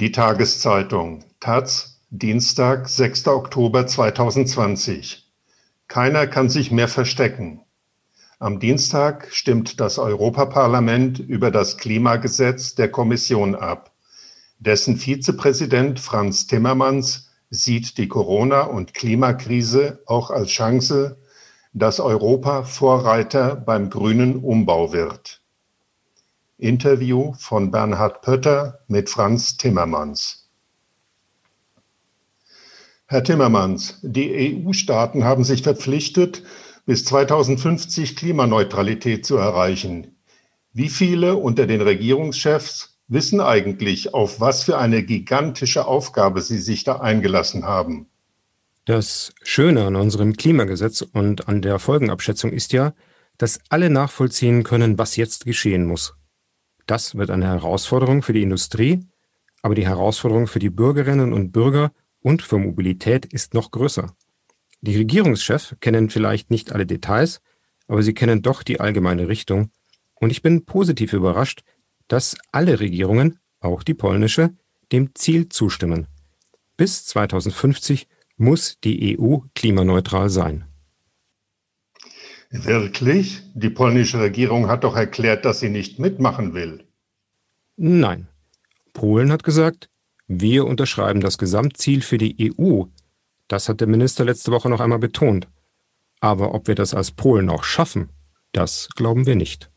Die Tageszeitung Taz, Dienstag, 6. Oktober 2020. Keiner kann sich mehr verstecken. Am Dienstag stimmt das Europaparlament über das Klimagesetz der Kommission ab. Dessen Vizepräsident Franz Timmermans sieht die Corona- und Klimakrise auch als Chance, dass Europa Vorreiter beim grünen Umbau wird. Interview von Bernhard Pötter mit Franz Timmermans. Herr Timmermans, die EU-Staaten haben sich verpflichtet, bis 2050 Klimaneutralität zu erreichen. Wie viele unter den Regierungschefs wissen eigentlich, auf was für eine gigantische Aufgabe sie sich da eingelassen haben? Das Schöne an unserem Klimagesetz und an der Folgenabschätzung ist ja, dass alle nachvollziehen können, was jetzt geschehen muss. Das wird eine Herausforderung für die Industrie, aber die Herausforderung für die Bürgerinnen und Bürger und für Mobilität ist noch größer. Die Regierungschefs kennen vielleicht nicht alle Details, aber sie kennen doch die allgemeine Richtung, und ich bin positiv überrascht, dass alle Regierungen, auch die polnische, dem Ziel zustimmen. Bis 2050 muss die EU klimaneutral sein. Wirklich? Die polnische Regierung hat doch erklärt, dass sie nicht mitmachen will. Nein. Polen hat gesagt, wir unterschreiben das Gesamtziel für die EU. Das hat der Minister letzte Woche noch einmal betont. Aber ob wir das als Polen auch schaffen, das glauben wir nicht.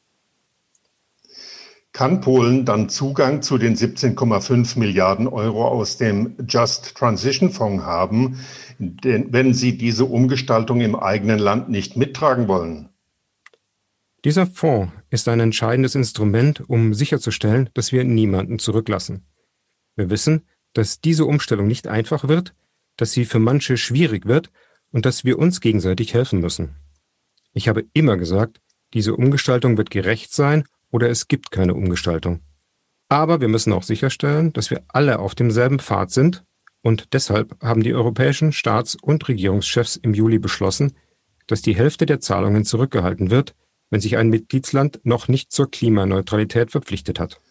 Kann Polen dann Zugang zu den 17,5 Milliarden Euro aus dem Just Transition Fonds haben, wenn sie diese Umgestaltung im eigenen Land nicht mittragen wollen? Dieser Fonds ist ein entscheidendes Instrument, um sicherzustellen, dass wir niemanden zurücklassen. Wir wissen, dass diese Umstellung nicht einfach wird, dass sie für manche schwierig wird und dass wir uns gegenseitig helfen müssen. Ich habe immer gesagt, diese Umgestaltung wird gerecht sein oder es gibt keine Umgestaltung. Aber wir müssen auch sicherstellen, dass wir alle auf demselben Pfad sind und deshalb haben die europäischen Staats- und Regierungschefs im Juli beschlossen, dass die Hälfte der Zahlungen zurückgehalten wird, wenn sich ein Mitgliedsland noch nicht zur Klimaneutralität verpflichtet hat.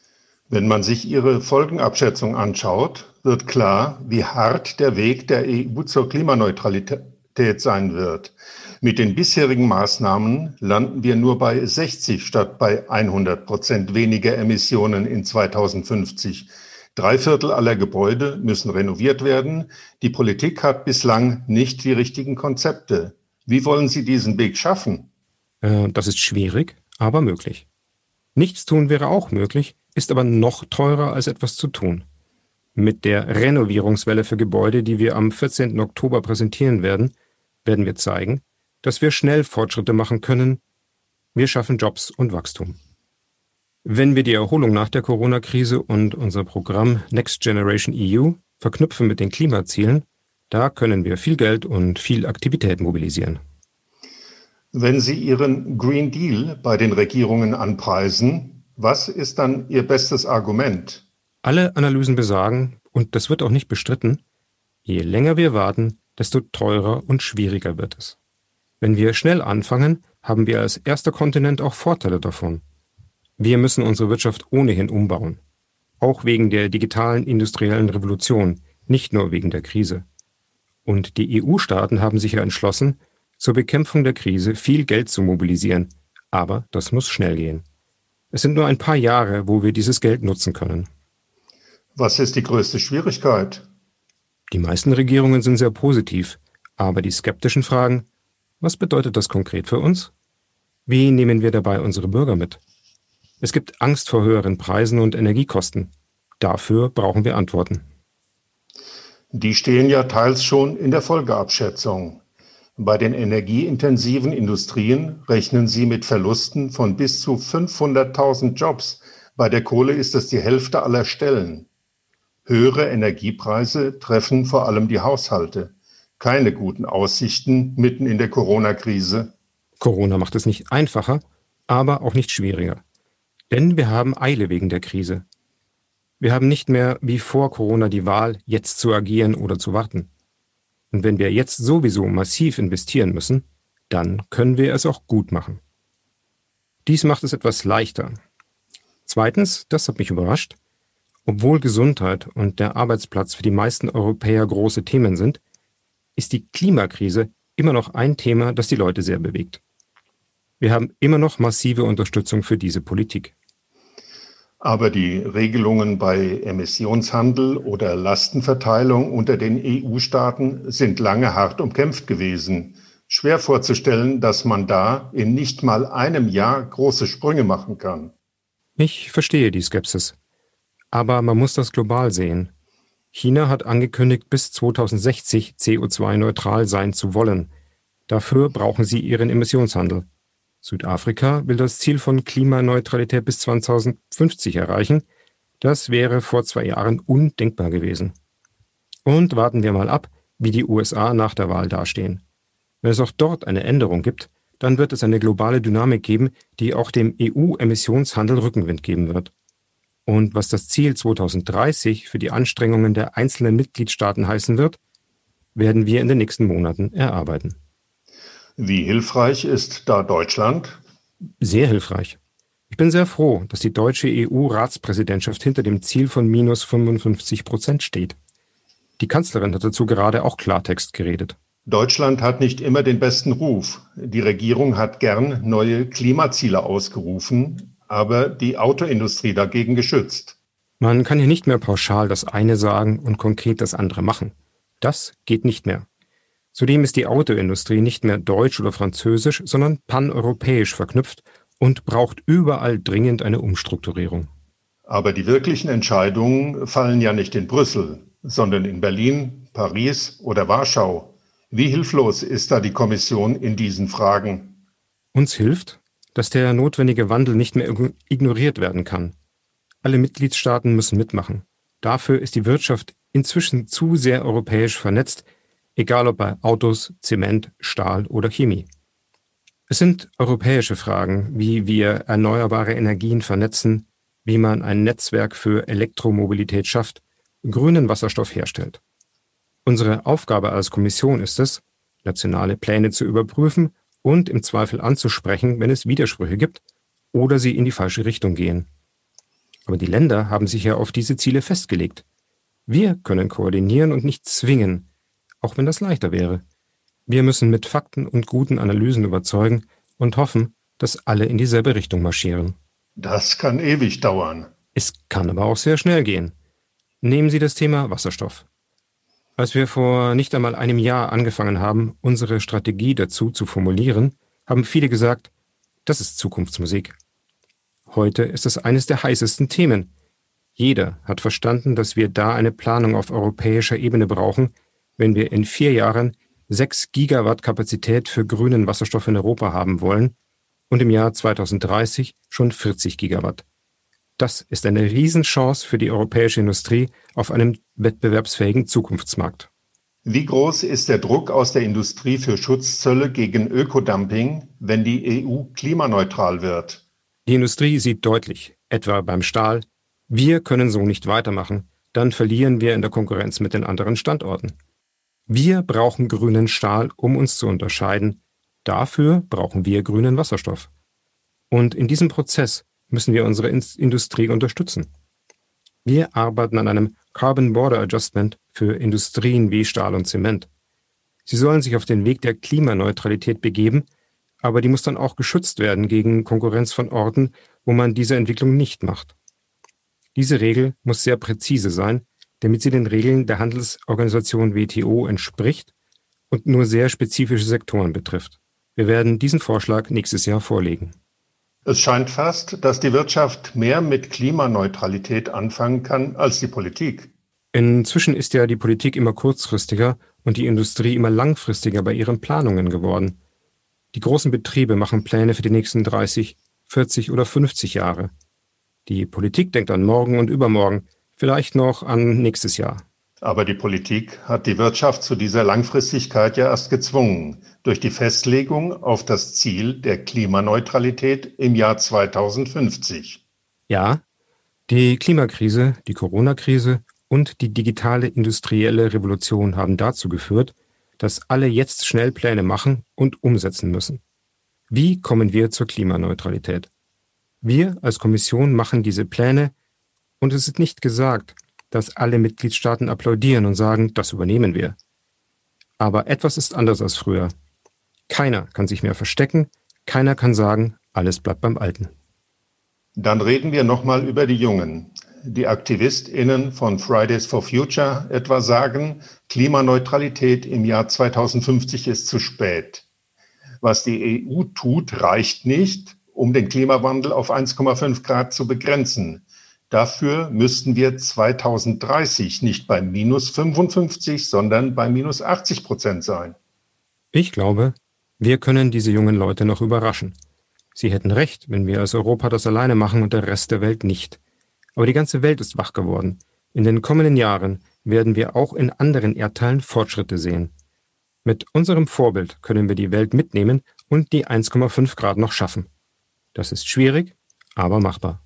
Wenn man sich Ihre Folgenabschätzung anschaut, wird klar, wie hart der Weg der EU zur Klimaneutralität sein wird. Mit den bisherigen Maßnahmen landen wir nur bei 60 statt bei 100 Prozent weniger Emissionen in 2050. Drei Viertel aller Gebäude müssen renoviert werden. Die Politik hat bislang nicht die richtigen Konzepte. Wie wollen Sie diesen Weg schaffen? Äh, das ist schwierig, aber möglich. Nichts tun wäre auch möglich, ist aber noch teurer als etwas zu tun. Mit der Renovierungswelle für Gebäude, die wir am 14. Oktober präsentieren werden, werden wir zeigen, dass wir schnell Fortschritte machen können. Wir schaffen Jobs und Wachstum. Wenn wir die Erholung nach der Corona-Krise und unser Programm Next Generation EU verknüpfen mit den Klimazielen, da können wir viel Geld und viel Aktivität mobilisieren. Wenn Sie Ihren Green Deal bei den Regierungen anpreisen, was ist dann Ihr bestes Argument? Alle Analysen besagen, und das wird auch nicht bestritten, je länger wir warten, desto teurer und schwieriger wird es. Wenn wir schnell anfangen, haben wir als erster Kontinent auch Vorteile davon. Wir müssen unsere Wirtschaft ohnehin umbauen. Auch wegen der digitalen industriellen Revolution, nicht nur wegen der Krise. Und die EU-Staaten haben sich ja entschlossen, zur Bekämpfung der Krise viel Geld zu mobilisieren. Aber das muss schnell gehen. Es sind nur ein paar Jahre, wo wir dieses Geld nutzen können. Was ist die größte Schwierigkeit? Die meisten Regierungen sind sehr positiv, aber die skeptischen fragen, was bedeutet das konkret für uns? Wie nehmen wir dabei unsere Bürger mit? Es gibt Angst vor höheren Preisen und Energiekosten. Dafür brauchen wir Antworten. Die stehen ja teils schon in der Folgeabschätzung. Bei den energieintensiven Industrien rechnen sie mit Verlusten von bis zu 500.000 Jobs. Bei der Kohle ist es die Hälfte aller Stellen. Höhere Energiepreise treffen vor allem die Haushalte keine guten Aussichten mitten in der Corona-Krise. Corona macht es nicht einfacher, aber auch nicht schwieriger. Denn wir haben Eile wegen der Krise. Wir haben nicht mehr wie vor Corona die Wahl, jetzt zu agieren oder zu warten. Und wenn wir jetzt sowieso massiv investieren müssen, dann können wir es auch gut machen. Dies macht es etwas leichter. Zweitens, das hat mich überrascht, Obwohl Gesundheit und der Arbeitsplatz für die meisten Europäer große Themen sind, ist die Klimakrise immer noch ein Thema, das die Leute sehr bewegt. Wir haben immer noch massive Unterstützung für diese Politik. Aber die Regelungen bei Emissionshandel oder Lastenverteilung unter den EU-Staaten sind lange hart umkämpft gewesen. Schwer vorzustellen, dass man da in nicht mal einem Jahr große Sprünge machen kann. Ich verstehe die Skepsis. Aber man muss das global sehen. China hat angekündigt, bis 2060 CO2-neutral sein zu wollen. Dafür brauchen sie ihren Emissionshandel. Südafrika will das Ziel von Klimaneutralität bis 2050 erreichen. Das wäre vor zwei Jahren undenkbar gewesen. Und warten wir mal ab, wie die USA nach der Wahl dastehen. Wenn es auch dort eine Änderung gibt, dann wird es eine globale Dynamik geben, die auch dem EU-Emissionshandel Rückenwind geben wird. Und was das Ziel 2030 für die Anstrengungen der einzelnen Mitgliedstaaten heißen wird, werden wir in den nächsten Monaten erarbeiten. Wie hilfreich ist da Deutschland? Sehr hilfreich. Ich bin sehr froh, dass die deutsche EU-Ratspräsidentschaft hinter dem Ziel von minus 55 Prozent steht. Die Kanzlerin hat dazu gerade auch Klartext geredet. Deutschland hat nicht immer den besten Ruf. Die Regierung hat gern neue Klimaziele ausgerufen, aber die Autoindustrie dagegen geschützt. Man kann hier nicht mehr pauschal das eine sagen und konkret das andere machen. Das geht nicht mehr. Zudem ist die Autoindustrie nicht mehr deutsch oder französisch, sondern paneuropäisch verknüpft und braucht überall dringend eine Umstrukturierung. Aber die wirklichen Entscheidungen fallen ja nicht in Brüssel, sondern in Berlin, Paris oder Warschau. Wie hilflos ist da die Kommission in diesen Fragen? Uns hilft, dass der notwendige Wandel nicht mehr ignoriert werden kann. Alle Mitgliedstaaten müssen mitmachen. Dafür ist die Wirtschaft inzwischen zu sehr europäisch vernetzt, egal ob bei Autos, Zement, Stahl oder Chemie. Es sind europäische Fragen, wie wir erneuerbare Energien vernetzen, wie man ein Netzwerk für Elektromobilität schafft, grünen Wasserstoff herstellt. Unsere Aufgabe als Kommission ist es, nationale Pläne zu überprüfen und im Zweifel anzusprechen, wenn es Widersprüche gibt oder sie in die falsche Richtung gehen. Aber die Länder haben sich ja auf diese Ziele festgelegt. Wir können koordinieren und nicht zwingen, auch wenn das leichter wäre. Wir müssen mit Fakten und guten Analysen überzeugen und hoffen, dass alle in dieselbe Richtung marschieren. Das kann ewig dauern. Es kann aber auch sehr schnell gehen. Nehmen Sie das Thema Wasserstoff. Als wir vor nicht einmal einem Jahr angefangen haben, unsere Strategie dazu zu formulieren, haben viele gesagt, das ist Zukunftsmusik. Heute ist es eines der heißesten Themen. Jeder hat verstanden, dass wir da eine Planung auf europäischer Ebene brauchen, wenn wir in vier Jahren sechs Gigawatt Kapazität für grünen Wasserstoff in Europa haben wollen und im Jahr 2030 schon 40 Gigawatt. Das ist eine Riesenchance für die europäische Industrie auf einem wettbewerbsfähigen Zukunftsmarkt. Wie groß ist der Druck aus der Industrie für Schutzzölle gegen Ökodumping, wenn die EU klimaneutral wird? Die Industrie sieht deutlich, etwa beim Stahl, wir können so nicht weitermachen, dann verlieren wir in der Konkurrenz mit den anderen Standorten. Wir brauchen grünen Stahl, um uns zu unterscheiden. Dafür brauchen wir grünen Wasserstoff. Und in diesem Prozess müssen wir unsere Industrie unterstützen. Wir arbeiten an einem Carbon Border Adjustment für Industrien wie Stahl und Zement. Sie sollen sich auf den Weg der Klimaneutralität begeben, aber die muss dann auch geschützt werden gegen Konkurrenz von Orten, wo man diese Entwicklung nicht macht. Diese Regel muss sehr präzise sein, damit sie den Regeln der Handelsorganisation WTO entspricht und nur sehr spezifische Sektoren betrifft. Wir werden diesen Vorschlag nächstes Jahr vorlegen. Es scheint fast, dass die Wirtschaft mehr mit Klimaneutralität anfangen kann als die Politik. Inzwischen ist ja die Politik immer kurzfristiger und die Industrie immer langfristiger bei ihren Planungen geworden. Die großen Betriebe machen Pläne für die nächsten 30, 40 oder 50 Jahre. Die Politik denkt an morgen und übermorgen, vielleicht noch an nächstes Jahr. Aber die Politik hat die Wirtschaft zu dieser Langfristigkeit ja erst gezwungen durch die Festlegung auf das Ziel der Klimaneutralität im Jahr 2050. Ja, die Klimakrise, die Corona-Krise und die digitale industrielle Revolution haben dazu geführt, dass alle jetzt schnell Pläne machen und umsetzen müssen. Wie kommen wir zur Klimaneutralität? Wir als Kommission machen diese Pläne Und es ist nicht gesagt, dass alle Mitgliedstaaten applaudieren und sagen, das übernehmen wir. Aber etwas ist anders als früher. Keiner kann sich mehr verstecken, keiner kann sagen, alles bleibt beim Alten. Dann reden wir nochmal über die Jungen. Die AktivistInnen von Fridays for Future etwa sagen, Klimaneutralität im Jahr 2050 ist zu spät. Was die EU tut, reicht nicht, um den Klimawandel auf 1,5 Grad zu begrenzen. Dafür müssten wir 2030 nicht bei minus 55, sondern bei minus 80 Prozent sein. Ich glaube, wir können diese jungen Leute noch überraschen. Sie hätten recht, wenn wir als Europa das alleine machen und der Rest der Welt nicht. Aber die ganze Welt ist wach geworden. In den kommenden Jahren werden wir auch in anderen Erdteilen Fortschritte sehen. Mit unserem Vorbild können wir die Welt mitnehmen und die 1,5 Grad noch schaffen. Das ist schwierig, aber machbar.